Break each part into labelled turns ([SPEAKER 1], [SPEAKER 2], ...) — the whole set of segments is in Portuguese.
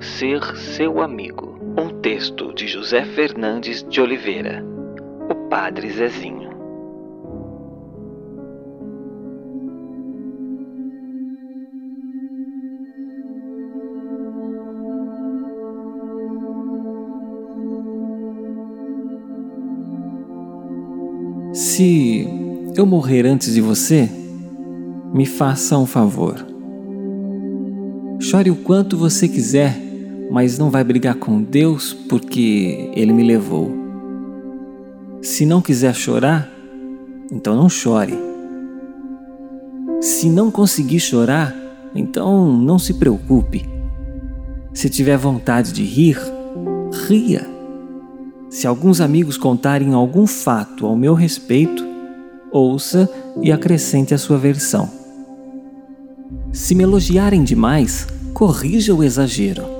[SPEAKER 1] Ser seu amigo. Um texto de José Fernandes de Oliveira, o Padre Zezinho.
[SPEAKER 2] Se eu morrer antes de você, me faça um favor. Chore o quanto você quiser, mas não vai brigar com Deus porque Ele me levou. Se não quiser chorar, então não chore. Se não conseguir chorar, então não se preocupe. Se tiver vontade de rir, ria. Se alguns amigos contarem algum fato ao meu respeito, ouça e acrescente a sua versão. Se me elogiarem demais, corrija o exagero.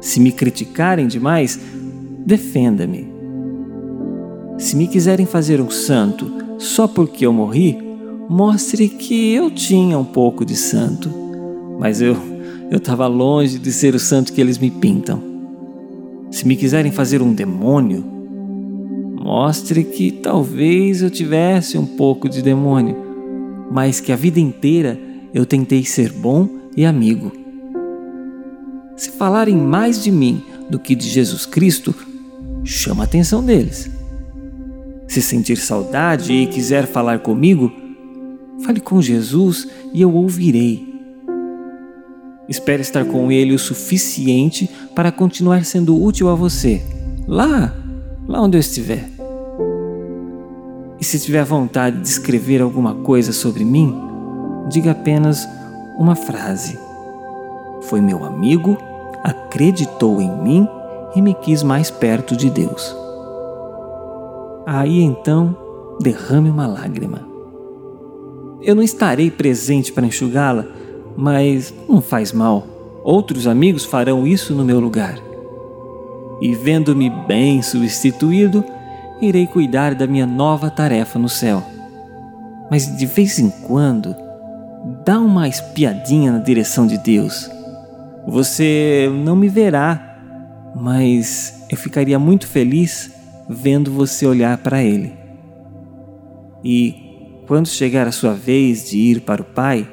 [SPEAKER 2] Se me criticarem demais, defenda-me. Se me quiserem fazer um santo só porque eu morri, mostre que eu tinha um pouco de santo, mas eu eu estava longe de ser o santo que eles me pintam. Se me quiserem fazer um demônio, mostre que talvez eu tivesse um pouco de demônio, mas que a vida inteira eu tentei ser bom e amigo. Se falarem mais de mim do que de Jesus Cristo, chama a atenção deles. Se sentir saudade e quiser falar comigo, fale com Jesus e eu ouvirei. Espere estar com ele o suficiente para continuar sendo útil a você, lá, lá onde eu estiver. E se tiver vontade de escrever alguma coisa sobre mim, diga apenas uma frase. Foi meu amigo, acreditou em mim e me quis mais perto de Deus. Aí então derrame uma lágrima. Eu não estarei presente para enxugá-la mas não faz mal. Outros amigos farão isso no meu lugar. E vendo-me bem substituído, irei cuidar da minha nova tarefa no céu. Mas de vez em quando, dá uma espiadinha na direção de Deus. Você não me verá, mas eu ficaria muito feliz vendo você olhar para Ele. E quando chegar a sua vez de ir para o Pai,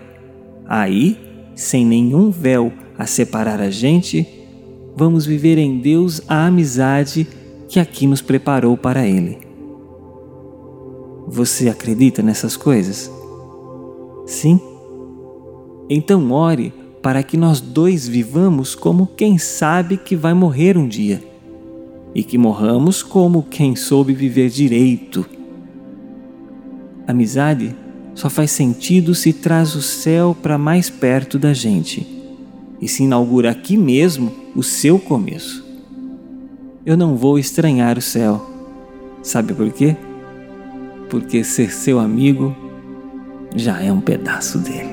[SPEAKER 2] Aí, sem nenhum véu a separar a gente, vamos viver em Deus a amizade que aqui nos preparou para Ele. Você acredita nessas coisas? Sim? Então ore para que nós dois vivamos como quem sabe que vai morrer um dia e que morramos como quem soube viver direito. Amizade só faz sentido se traz o céu para mais perto da gente e se inaugura aqui mesmo o seu começo. Eu não vou estranhar o céu. Sabe por quê? Porque ser seu amigo já é um pedaço dele.